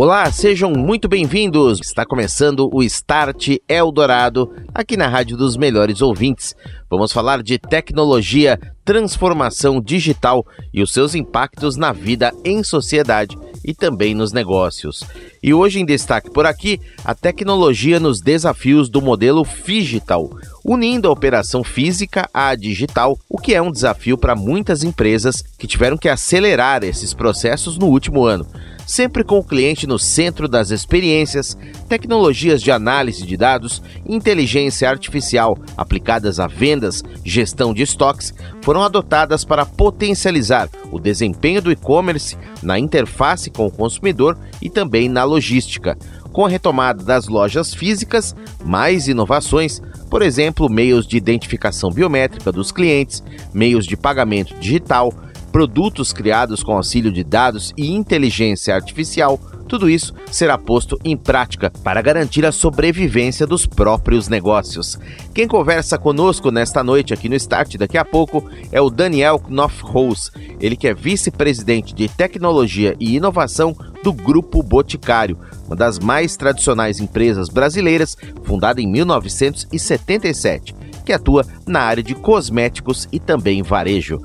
Olá, sejam muito bem-vindos. Está começando o Start Eldorado, aqui na Rádio dos Melhores Ouvintes. Vamos falar de tecnologia, transformação digital e os seus impactos na vida em sociedade e também nos negócios. E hoje em destaque por aqui, a tecnologia nos desafios do modelo Figital, unindo a operação física à digital, o que é um desafio para muitas empresas que tiveram que acelerar esses processos no último ano sempre com o cliente no centro das experiências, tecnologias de análise de dados, inteligência artificial aplicadas a vendas, gestão de estoques, foram adotadas para potencializar o desempenho do e-commerce na interface com o consumidor e também na logística. Com a retomada das lojas físicas, mais inovações, por exemplo, meios de identificação biométrica dos clientes, meios de pagamento digital, produtos criados com auxílio de dados e inteligência artificial, tudo isso será posto em prática para garantir a sobrevivência dos próprios negócios. Quem conversa conosco nesta noite aqui no Start daqui a pouco é o Daniel Knopfhaus, ele que é vice-presidente de tecnologia e inovação do Grupo Boticário, uma das mais tradicionais empresas brasileiras, fundada em 1977 que atua na área de cosméticos e também varejo.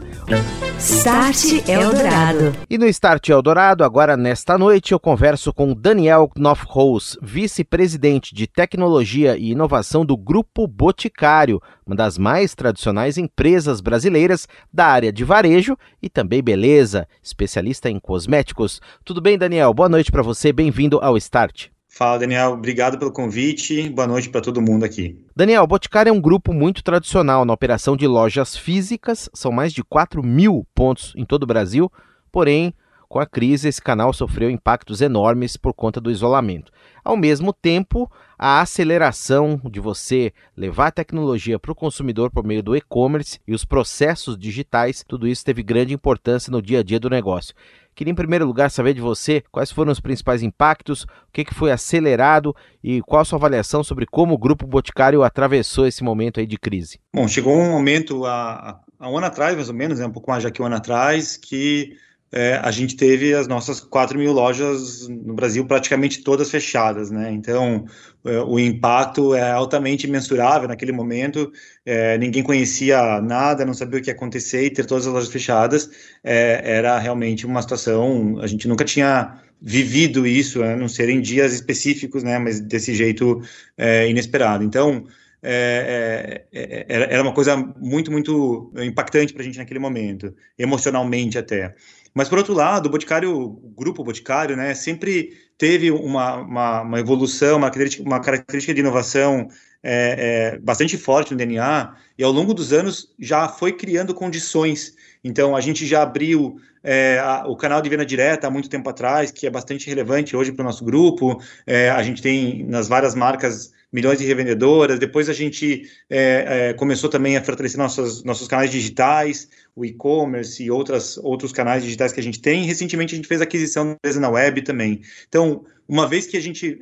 Start Eldorado. E no Start Eldorado, agora nesta noite, eu converso com Daniel Knopfhaus, vice-presidente de tecnologia e inovação do Grupo Boticário, uma das mais tradicionais empresas brasileiras da área de varejo e também beleza, especialista em cosméticos. Tudo bem, Daniel? Boa noite para você, bem-vindo ao Start. Fala, Daniel. Obrigado pelo convite. Boa noite para todo mundo aqui. Daniel, Boticário é um grupo muito tradicional na operação de lojas físicas. São mais de 4 mil pontos em todo o Brasil. Porém, com a crise, esse canal sofreu impactos enormes por conta do isolamento. Ao mesmo tempo, a aceleração de você levar a tecnologia para o consumidor por meio do e-commerce e os processos digitais, tudo isso teve grande importância no dia a dia do negócio. Queria, em primeiro lugar, saber de você quais foram os principais impactos, o que, foi acelerado e qual a sua avaliação sobre como o Grupo Boticário atravessou esse momento aí de crise. Bom, chegou um momento há, há um ano atrás, mais ou menos, né, um pouco mais já que um ano atrás, que é, a gente teve as nossas 4 mil lojas no Brasil praticamente todas fechadas, né? Então, é, o impacto é altamente mensurável naquele momento. É, ninguém conhecia nada, não sabia o que ia acontecer e ter todas as lojas fechadas é, era realmente uma situação. A gente nunca tinha vivido isso, né? não serem dias específicos, né? Mas desse jeito é, inesperado. Então, é, é, é, era uma coisa muito, muito impactante para a gente naquele momento, emocionalmente até. Mas, por outro lado, o Boticário, o grupo Boticário, né, sempre teve uma, uma, uma evolução, uma característica, uma característica de inovação é, é, bastante forte no DNA, e ao longo dos anos já foi criando condições. Então, a gente já abriu é, a, o canal de venda direta há muito tempo atrás, que é bastante relevante hoje para o nosso grupo. É, a gente tem nas várias marcas milhões de revendedoras. Depois a gente é, é, começou também a fortalecer nossos, nossos canais digitais, o e-commerce e outras, outros canais digitais que a gente tem. Recentemente a gente fez aquisição da empresa na web também. Então, uma vez que a gente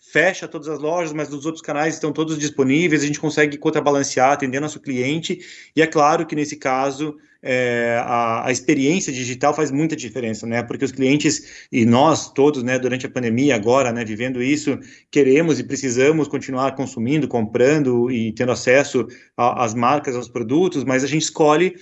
fecha todas as lojas, mas os outros canais estão todos disponíveis, a gente consegue contrabalancear, atender nosso cliente. E é claro que nesse caso é, a, a, experiência digital faz muita diferença, né? Porque os clientes e nós todos, né, durante a pandemia agora, né, vivendo isso, queremos e precisamos continuar consumindo, comprando e tendo acesso às marcas, aos produtos, mas a gente escolhe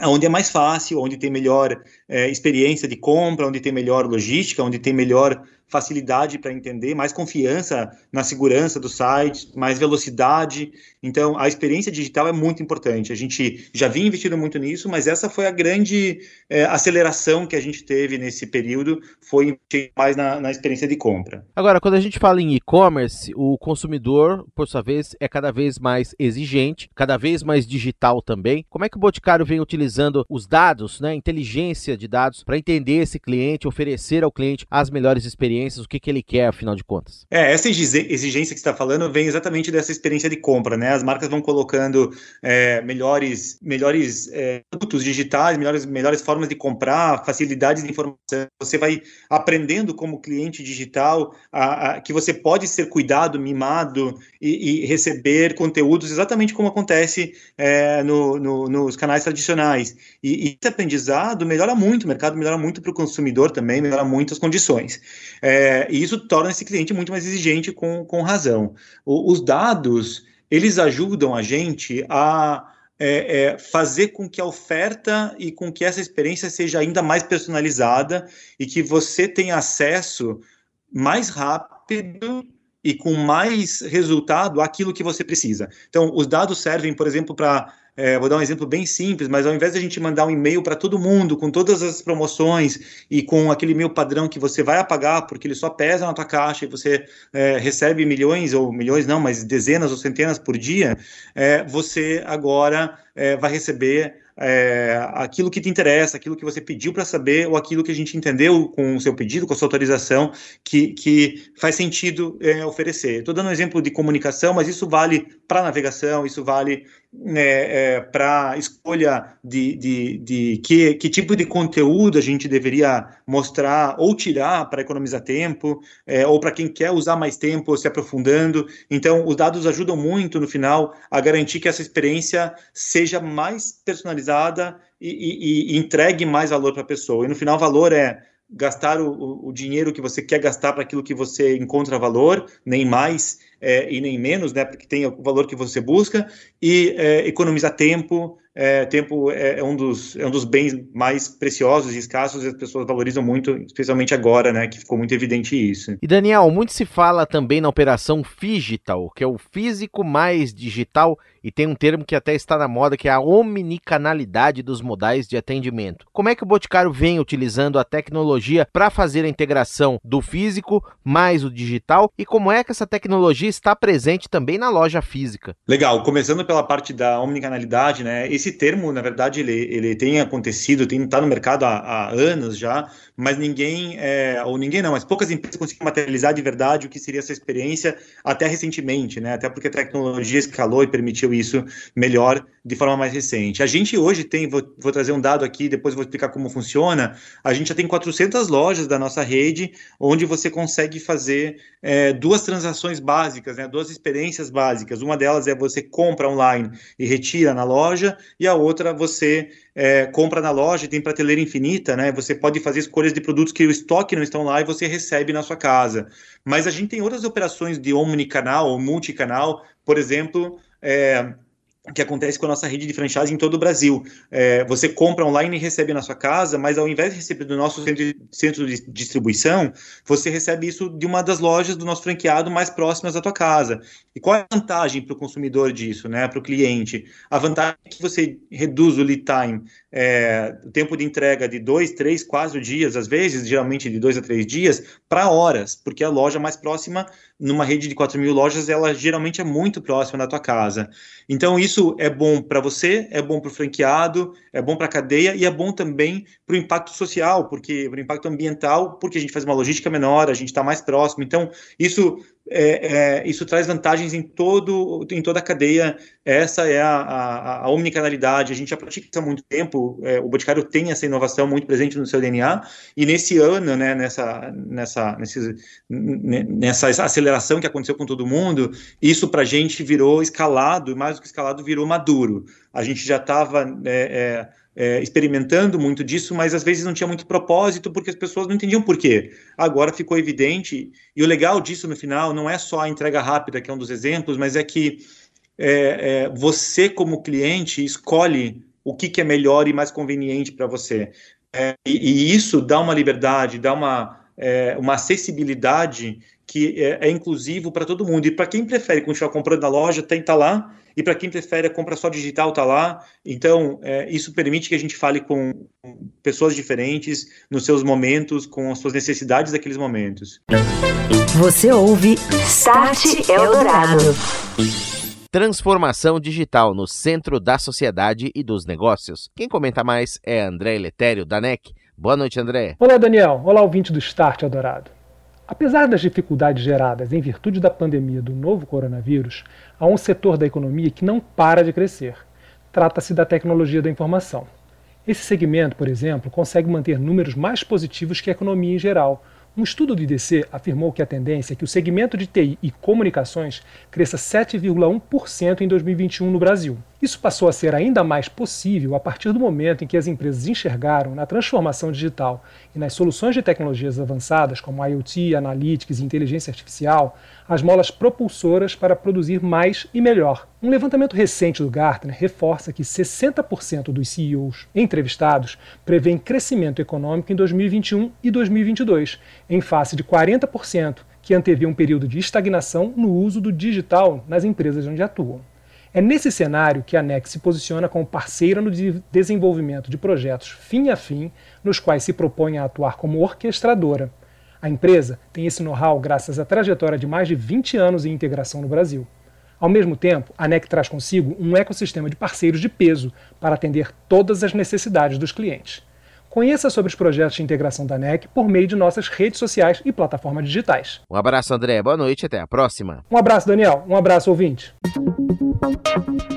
onde é mais fácil, onde tem melhor é, experiência de compra, onde tem melhor logística, onde tem melhor facilidade para entender, mais confiança na segurança do site, mais velocidade. Então, a experiência digital é muito importante. A gente já vinha investindo muito nisso, mas essa foi a grande é, aceleração que a gente teve nesse período, foi mais na, na experiência de compra. Agora, quando a gente fala em e-commerce, o consumidor, por sua vez, é cada vez mais exigente, cada vez mais digital também. Como é que o Boticário vem utilizando os dados, né, inteligência de dados, para entender esse cliente, oferecer ao cliente as melhores experiências exigências, o que, que ele quer, afinal de contas? É, essa exigência que você está falando vem exatamente dessa experiência de compra, né? As marcas vão colocando é, melhores, melhores é, produtos digitais, melhores, melhores formas de comprar, facilidades de informação. Você vai aprendendo como cliente digital a, a, que você pode ser cuidado, mimado e, e receber conteúdos exatamente como acontece é, no, no, nos canais tradicionais. E, e esse aprendizado melhora muito, o mercado melhora muito para o consumidor também, melhora muito as condições. É, e isso torna esse cliente muito mais exigente com, com razão. O, os dados, eles ajudam a gente a é, é, fazer com que a oferta e com que essa experiência seja ainda mais personalizada e que você tenha acesso mais rápido e com mais resultado àquilo que você precisa. Então, os dados servem, por exemplo, para é, vou dar um exemplo bem simples, mas ao invés de a gente mandar um e-mail para todo mundo com todas as promoções e com aquele e-mail padrão que você vai apagar porque ele só pesa na tua caixa e você é, recebe milhões ou milhões não, mas dezenas ou centenas por dia, é, você agora é, vai receber é, aquilo que te interessa, aquilo que você pediu para saber, ou aquilo que a gente entendeu com o seu pedido, com a sua autorização, que, que faz sentido é, oferecer. Estou dando um exemplo de comunicação, mas isso vale para navegação, isso vale é, é para escolha de, de, de que, que tipo de conteúdo a gente deveria mostrar ou tirar para economizar tempo, é, ou para quem quer usar mais tempo se aprofundando. Então, os dados ajudam muito no final a garantir que essa experiência seja mais personalizada e, e, e entregue mais valor para a pessoa. E no final, valor é gastar o, o, dinheiro que você quer gastar para aquilo que você encontra valor, nem mais é, e nem menos, né, porque tem o valor que você busca, e é, economizar tempo, é, tempo é, é, um dos, é um dos bens mais preciosos e escassos e as pessoas valorizam muito, especialmente agora, né, que ficou muito evidente isso. E Daniel, muito se fala também na operação Figital, que é o físico mais digital, e tem um termo que até está na moda, que é a omnicanalidade dos modais de atendimento. Como é que o Boticário vem utilizando a tecnologia para fazer a integração do físico mais o digital e como é que essa tecnologia está presente também na loja física? Legal, começando pela parte da omnicanalidade, né? Esse termo, na verdade, ele, ele tem acontecido, tem está no mercado há, há, anos já, mas ninguém, é, ou ninguém não, mas poucas empresas conseguem materializar de verdade o que seria essa experiência até recentemente, né? Até porque a tecnologia escalou e permitiu isso melhor de forma mais recente. A gente hoje tem, vou, vou trazer um dado aqui, depois vou explicar como funciona, a gente já tem 400 lojas da nossa rede, onde você consegue fazer é, duas transações básicas, né, duas experiências básicas. Uma delas é você compra online e retira na loja, e a outra você é, compra na loja tem prateleira infinita, né? Você pode fazer escolhas de produtos que o estoque não estão lá e você recebe na sua casa. Mas a gente tem outras operações de omnicanal ou multicanal, por exemplo, é, que acontece com a nossa rede de franchise em todo o Brasil. É, você compra online e recebe na sua casa, mas ao invés de receber do nosso centro de distribuição, você recebe isso de uma das lojas do nosso franqueado mais próximas da tua casa. E qual é a vantagem para o consumidor disso, né, para o cliente? A vantagem é que você reduz o lead time, é, o tempo de entrega de dois, três, quatro dias, às vezes, geralmente de dois a três dias, para horas, porque a loja mais próxima, numa rede de 4 mil lojas, ela geralmente é muito próxima da tua casa. Então, isso é bom para você, é bom para o franqueado, é bom para a cadeia e é bom também para o impacto social, porque para o impacto ambiental, porque a gente faz uma logística menor, a gente está mais próximo. Então, isso é, é, isso traz vantagens em, todo, em toda a cadeia. Essa é a, a, a omnicanalidade. A gente já pratica há muito tempo. É, o Boticário tem essa inovação muito presente no seu DNA. E nesse ano, né, nessa, nessa, nesse, nessa aceleração que aconteceu com todo mundo, isso para a gente virou escalado, e mais do que escalado, virou maduro. A gente já estava é, é é, experimentando muito disso, mas às vezes não tinha muito propósito porque as pessoas não entendiam por quê. Agora ficou evidente, e o legal disso no final não é só a entrega rápida, que é um dos exemplos, mas é que é, é, você, como cliente, escolhe o que, que, é melhor e mais conveniente para você. É, e, e, isso dá uma liberdade, dá uma, é, uma acessibilidade que é, é inclusivo para todo mundo. E para quem prefere continuar comprando na loja, tem tá lá. E para quem prefere a compra só digital, está lá. Então, é, isso permite que a gente fale com pessoas diferentes, nos seus momentos, com as suas necessidades daqueles momentos. Você ouve Start Eldorado. Transformação digital no centro da sociedade e dos negócios. Quem comenta mais é André Letério, da NEC. Boa noite, André. Olá, Daniel. Olá, ouvinte do Start Eldorado. Apesar das dificuldades geradas em virtude da pandemia do novo coronavírus, há um setor da economia que não para de crescer. Trata-se da tecnologia da informação. Esse segmento, por exemplo, consegue manter números mais positivos que a economia em geral, um estudo do IDC afirmou que a tendência é que o segmento de TI e comunicações cresça 7,1% em 2021 no Brasil. Isso passou a ser ainda mais possível a partir do momento em que as empresas enxergaram na transformação digital e nas soluções de tecnologias avançadas como IoT, Analytics e inteligência artificial as molas propulsoras para produzir mais e melhor. Um levantamento recente do Gartner reforça que 60% dos CEOs entrevistados prevêem crescimento econômico em 2021 e 2022, em face de 40% que anteviam um período de estagnação no uso do digital nas empresas onde atuam. É nesse cenário que a NEC se posiciona como parceira no desenvolvimento de projetos fim a fim, nos quais se propõe a atuar como orquestradora. A empresa tem esse know-how graças à trajetória de mais de 20 anos em integração no Brasil. Ao mesmo tempo, a NEC traz consigo um ecossistema de parceiros de peso para atender todas as necessidades dos clientes. Conheça sobre os projetos de integração da NEC por meio de nossas redes sociais e plataformas digitais. Um abraço, André. Boa noite e até a próxima. Um abraço, Daniel. Um abraço, ouvinte. Thank you.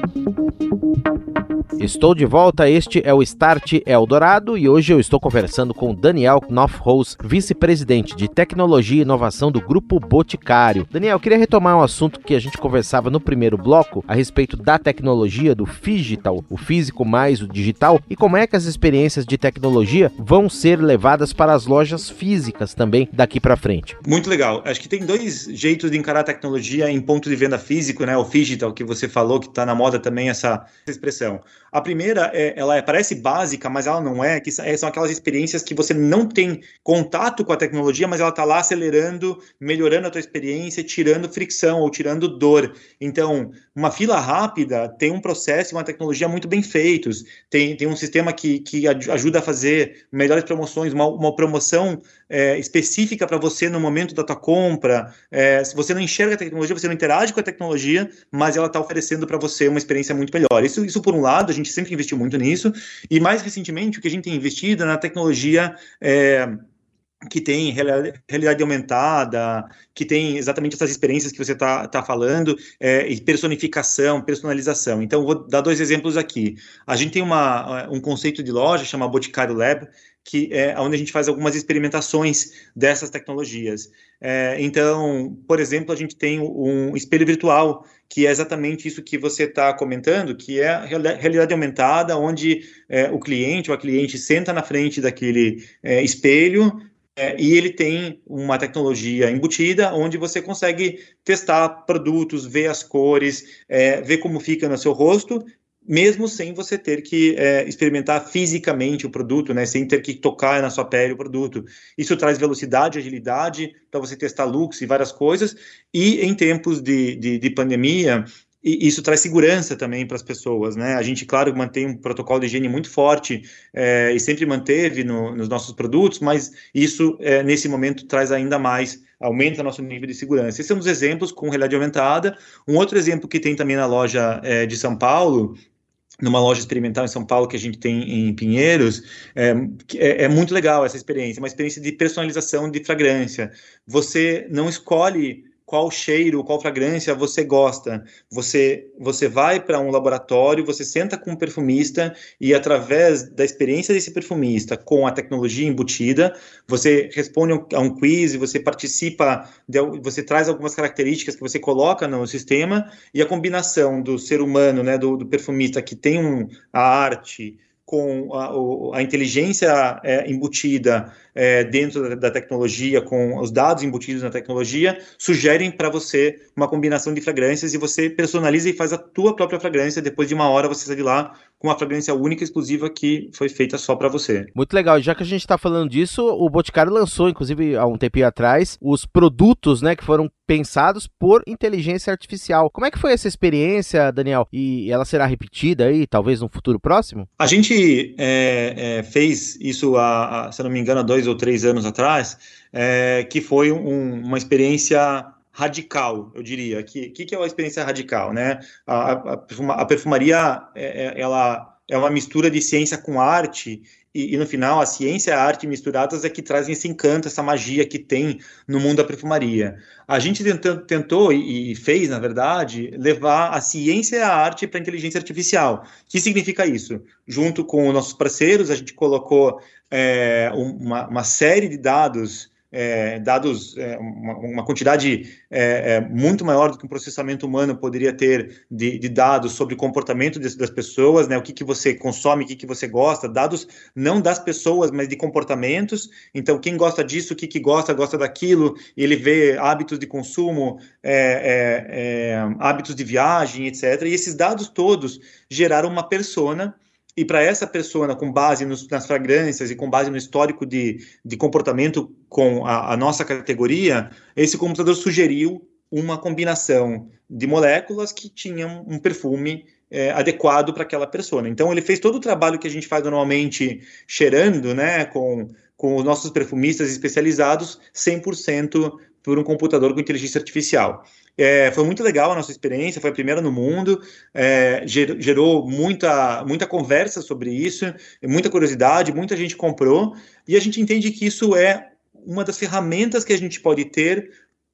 Estou de volta, este é o Start Eldorado e hoje eu estou conversando com Daniel Knopfhaus, vice-presidente de Tecnologia e Inovação do Grupo Boticário. Daniel, queria retomar um assunto que a gente conversava no primeiro bloco a respeito da tecnologia, do digital, o físico mais o digital, e como é que as experiências de tecnologia vão ser levadas para as lojas físicas também daqui para frente. Muito legal. Acho que tem dois jeitos de encarar a tecnologia em ponto de venda físico, né? O digital que você falou, que está na moda também essa expressão. A primeira, é, ela é, parece básica, mas ela não é, que é, são aquelas experiências que você não tem contato com a tecnologia, mas ela está lá acelerando, melhorando a tua experiência, tirando fricção ou tirando dor. Então, uma fila rápida tem um processo e uma tecnologia muito bem feitos, tem, tem um sistema que, que ajuda a fazer melhores promoções, uma, uma promoção é, específica para você no momento da tua compra. É, se você não enxerga a tecnologia, você não interage com a tecnologia, mas ela está oferecendo para você uma experiência muito melhor. Isso, isso, por um lado, a gente sempre investiu muito nisso, e mais recentemente, o que a gente tem investido é na tecnologia. É, que tem realidade aumentada, que tem exatamente essas experiências que você está tá falando, é, e personificação, personalização. Então, vou dar dois exemplos aqui. A gente tem uma, um conceito de loja, chama Boticário Lab, que é onde a gente faz algumas experimentações dessas tecnologias. É, então, por exemplo, a gente tem um espelho virtual, que é exatamente isso que você está comentando, que é a realidade aumentada, onde é, o cliente ou a cliente senta na frente daquele é, espelho é, e ele tem uma tecnologia embutida onde você consegue testar produtos, ver as cores, é, ver como fica no seu rosto mesmo sem você ter que é, experimentar fisicamente o produto, né, sem ter que tocar na sua pele o produto. Isso traz velocidade, agilidade para você testar looks e várias coisas. E em tempos de, de, de pandemia, isso traz segurança também para as pessoas, né? A gente, claro, mantém um protocolo de higiene muito forte é, e sempre manteve no, nos nossos produtos, mas isso, é, nesse momento, traz ainda mais, aumenta nosso nível de segurança. Esses são os exemplos com realidade aumentada. Um outro exemplo que tem também na loja é, de São Paulo numa loja experimental em São Paulo que a gente tem em Pinheiros, é, é, é, muito legal essa experiência, uma experiência de personalização de fragrância. Você não escolhe qual cheiro, qual fragrância você gosta. Você você vai para um laboratório, você senta com um perfumista e através da experiência desse perfumista com a tecnologia embutida, você responde a um quiz, você participa, de, você traz algumas características que você coloca no sistema e a combinação do ser humano, né, do, do perfumista que tem um, a arte com a, a inteligência é, embutida é, dentro da, tecnologia, com os dados embutidos na tecnologia, sugerem para você uma combinação de fragrâncias e você personaliza e faz a tua própria fragrância. Depois de uma hora você sai de lá com uma fragrância única, exclusiva, que foi feita só para você. Muito legal. Já que a gente está falando disso, o Boticário lançou, inclusive, há um tempinho atrás, os produtos, né, que foram pensados por inteligência artificial. Como é que foi essa experiência, Daniel? E ela será repetida aí, talvez no futuro próximo? A gente é, é, fez isso, há, se não me engano, há dois ou três anos atrás, é, que foi um, uma experiência radical, eu diria. O que, que, é uma experiência radical, né? A, a, a perfumaria, é, é, ela é uma mistura de ciência com arte, e, e, no final a ciência e a arte misturadas é que trazem esse encanto, essa magia que tem no mundo da perfumaria. A gente tentou, tentou e, e fez, na verdade, levar a ciência e a arte para a inteligência artificial. O que significa isso? Junto com os nossos parceiros, a gente colocou é, uma, uma série de dados é, dados, é, uma, uma, quantidade é, é, muito maior do que um processamento humano poderia ter de, de dados sobre o comportamento de, das pessoas, né, o que, que você consome, o que, que você gosta, dados não das pessoas, mas de comportamentos. Então, quem gosta disso, o que, que gosta, gosta daquilo, ele vê hábitos de consumo, hábitos de viagem, etc. E esses dados todos geraram uma persona e para essa pessoa, com base nos, nas fragrâncias e com base no histórico de, de comportamento com a, a nossa categoria, esse computador sugeriu uma combinação de moléculas que tinham um perfume é, adequado para aquela pessoa. Então, ele fez todo o trabalho que a gente faz normalmente cheirando, né, com, com os nossos perfumistas especializados, 100% por um computador com inteligência artificial. É, foi muito legal a nossa experiência, foi a primeira no mundo, é, gerou muita, muita conversa sobre isso, muita curiosidade, muita gente comprou, e a gente entende que isso é uma das ferramentas que a gente pode ter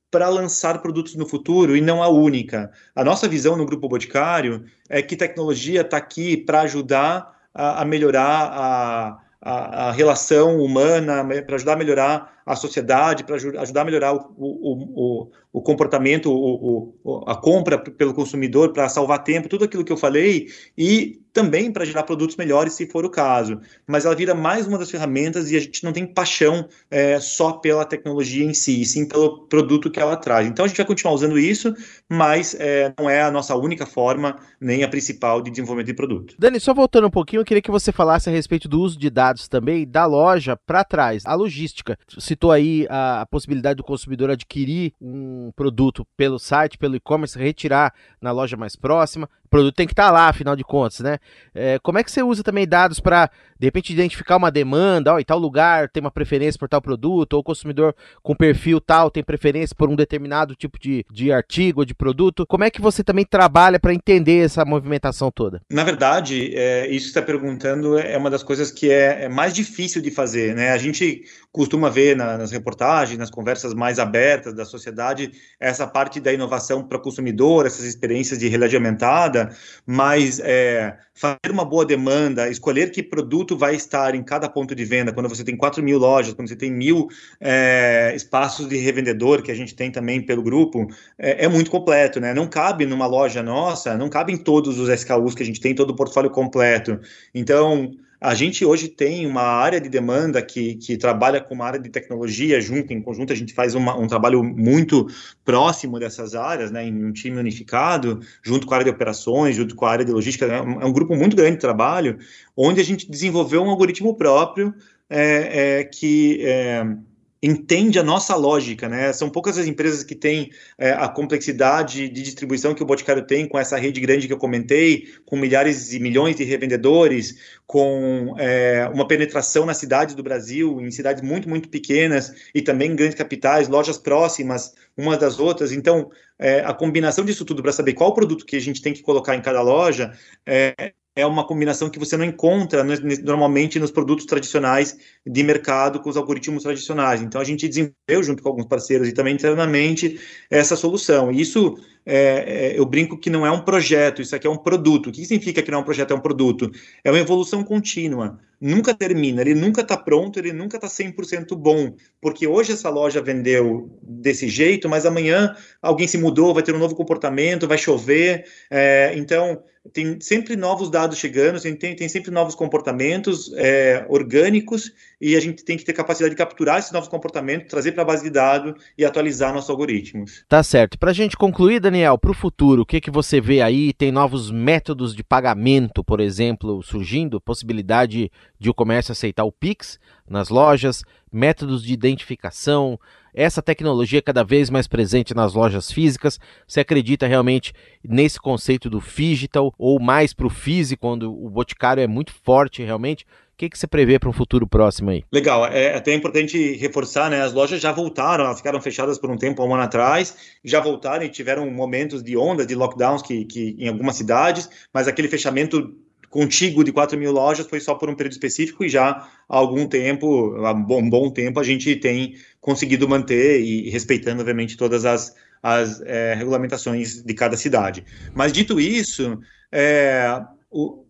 para lançar produtos no futuro e não a única. A nossa visão no Grupo Boticário é que tecnologia está aqui para ajudar a, a melhorar a, a, a, relação humana, para ajudar a melhorar a sociedade, para ajudar a melhorar o, o, o, o comportamento, a compra pelo consumidor, para salvar tempo, tudo aquilo que eu falei, e também para gerar produtos melhores, se for o caso. Mas ela vira mais uma das ferramentas e a gente não tem paixão é, só pela tecnologia em si, sim pelo produto que ela traz. Então a gente vai continuar usando isso, mas é, não é a nossa única forma, nem a principal de desenvolvimento de produto. Dani, só voltando um pouquinho, eu queria que você falasse a respeito do uso de dados também da loja para trás, a logística. Citou aí a, a possibilidade do consumidor adquirir um produto pelo site, pelo e-commerce, retirar na loja mais próxima. Produto tem que estar tá lá, afinal de contas, né? É, como é que você usa também dados para, de repente, identificar uma demanda? Ó, em tal lugar tem uma preferência por tal produto, ou o consumidor com perfil tal tem preferência por um determinado tipo de, de artigo ou de produto. Como é que você também trabalha para entender essa movimentação toda? Na verdade, é, isso que está perguntando é uma das coisas que é, é, mais difícil de fazer, né? A gente costuma ver na, nas reportagens, nas conversas mais abertas da sociedade, essa parte da inovação para o consumidor, essas experiências de realidade aumentada, mas é, fazer uma boa demanda, escolher que produto vai estar em cada ponto de venda, quando você tem 4 mil lojas, quando você tem mil é, espaços de revendedor, que a gente tem também pelo grupo, é, é, muito completo, né? Não cabe numa loja nossa, não cabe em todos os SKUs que a gente tem, todo o portfólio completo. Então, a gente hoje tem uma área de demanda que, que trabalha com uma área de tecnologia junto, em conjunto, a gente faz uma, um trabalho muito próximo dessas áreas, né, em um time unificado, junto com a área de operações, junto com a área de logística, é um, é um grupo muito grande de trabalho, onde a gente desenvolveu um algoritmo próprio é, é, que é, entende a nossa lógica, né? São poucas as empresas que têm é, a complexidade de distribuição que o Boticário tem, com essa rede grande que eu comentei, com milhares e milhões de revendedores, com é, uma penetração na cidade do Brasil, em cidades muito, muito pequenas e também grandes capitais, lojas próximas umas das outras. Então, é, a combinação disso tudo para saber qual produto que a gente tem que colocar em cada loja é, é uma combinação que você não encontra normalmente nos produtos tradicionais de mercado com os algoritmos tradicionais. Então a gente desenvolveu junto com alguns parceiros e também internamente essa solução. E isso é, é, eu brinco que não é um projeto, isso aqui é um produto. O que significa que não é um projeto, é um produto? É uma evolução contínua. Nunca termina, ele nunca está pronto, ele nunca está 100% bom. Porque hoje essa loja vendeu desse jeito, mas amanhã alguém se mudou, vai ter um novo comportamento, vai chover. É, então, tem sempre novos dados chegando, tem, tem sempre novos comportamentos é, orgânicos e a gente tem que ter capacidade de capturar esses novos comportamentos, trazer para a base de dados e atualizar nossos algoritmos. Tá certo. Para a gente concluir, Daniel, para o futuro, o que, que você vê aí? Tem novos métodos de pagamento, por exemplo, surgindo? Possibilidade de o comércio aceitar o Pix nas lojas, métodos de identificação, essa tecnologia é cada vez mais presente nas lojas físicas. Você acredita realmente nesse conceito do digital ou mais para o físico, quando o boticário é muito forte realmente? O que, que você prevê para um futuro próximo aí? Legal, é até importante reforçar, né? As lojas já voltaram, elas ficaram fechadas por um tempo, um ano atrás, já voltaram e tiveram momentos de onda de lockdowns que, que em algumas cidades, mas aquele fechamento contíguo de 4 mil lojas foi só por um período específico e já há algum tempo, há um bom, bom tempo, a gente tem conseguido manter e respeitando, obviamente, todas as, as é, regulamentações de cada cidade. Mas dito isso, é,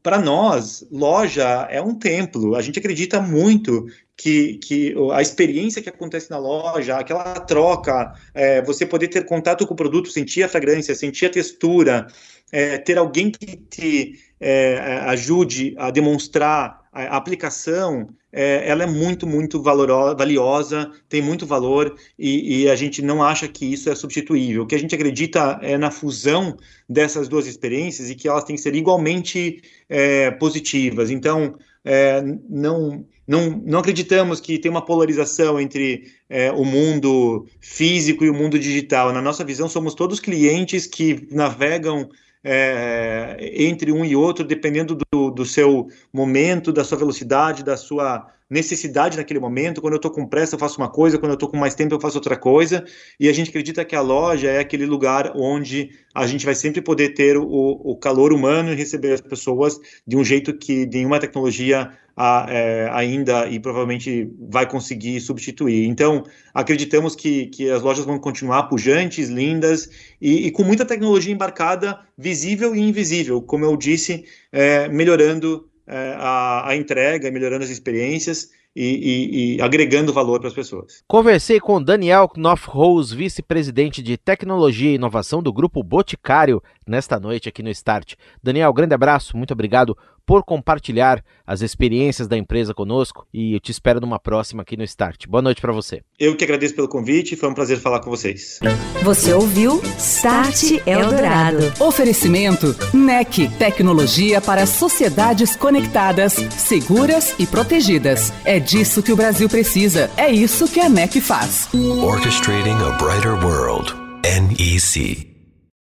para nós, loja é um templo. A gente acredita muito que, que a experiência que acontece na loja, aquela troca, é, você poder ter contato com o produto, sentir a fragrância, sentir a textura, é, ter alguém que te é, ajude a demonstrar a aplicação, é, ela é muito, muito valorosa, valiosa, tem muito valor e, e, a gente não acha que isso é substituível. O que a gente acredita é na fusão dessas duas experiências e que elas têm que ser igualmente é, positivas. Então, é, não, não, não acreditamos que tem uma polarização entre é, o mundo físico e o mundo digital. Na nossa visão, somos todos clientes que navegam é, entre um e outro, dependendo do, do seu momento, da sua velocidade, da sua necessidade naquele momento. Quando eu estou com pressa, eu faço uma coisa, quando eu estou com mais tempo, eu faço outra coisa. E a gente acredita que a loja é aquele lugar onde a gente vai sempre poder ter o, o calor humano e receber as pessoas de um jeito que nenhuma tecnologia a, é, ainda e provavelmente vai conseguir substituir. Então, acreditamos que, que as lojas vão continuar pujantes, lindas e, e com muita tecnologia embarcada, visível e invisível, como eu disse, é, melhorando é, a, a entrega, melhorando as experiências e, e, e, agregando valor para as pessoas. Conversei com Daniel Knopf-Rose, vice-presidente de tecnologia e inovação do Grupo Boticário, nesta noite aqui no Start. Daniel, grande abraço, muito obrigado por compartilhar as experiências da empresa conosco e eu te espero numa próxima aqui no Start. Boa noite para você. Eu que agradeço pelo convite, foi um prazer falar com vocês. Você ouviu Start Eldorado. Oferecimento NEC, tecnologia para sociedades conectadas, seguras e protegidas. É disso que o Brasil precisa. É isso que a NEC faz. Orchestrating a brighter world. NEC.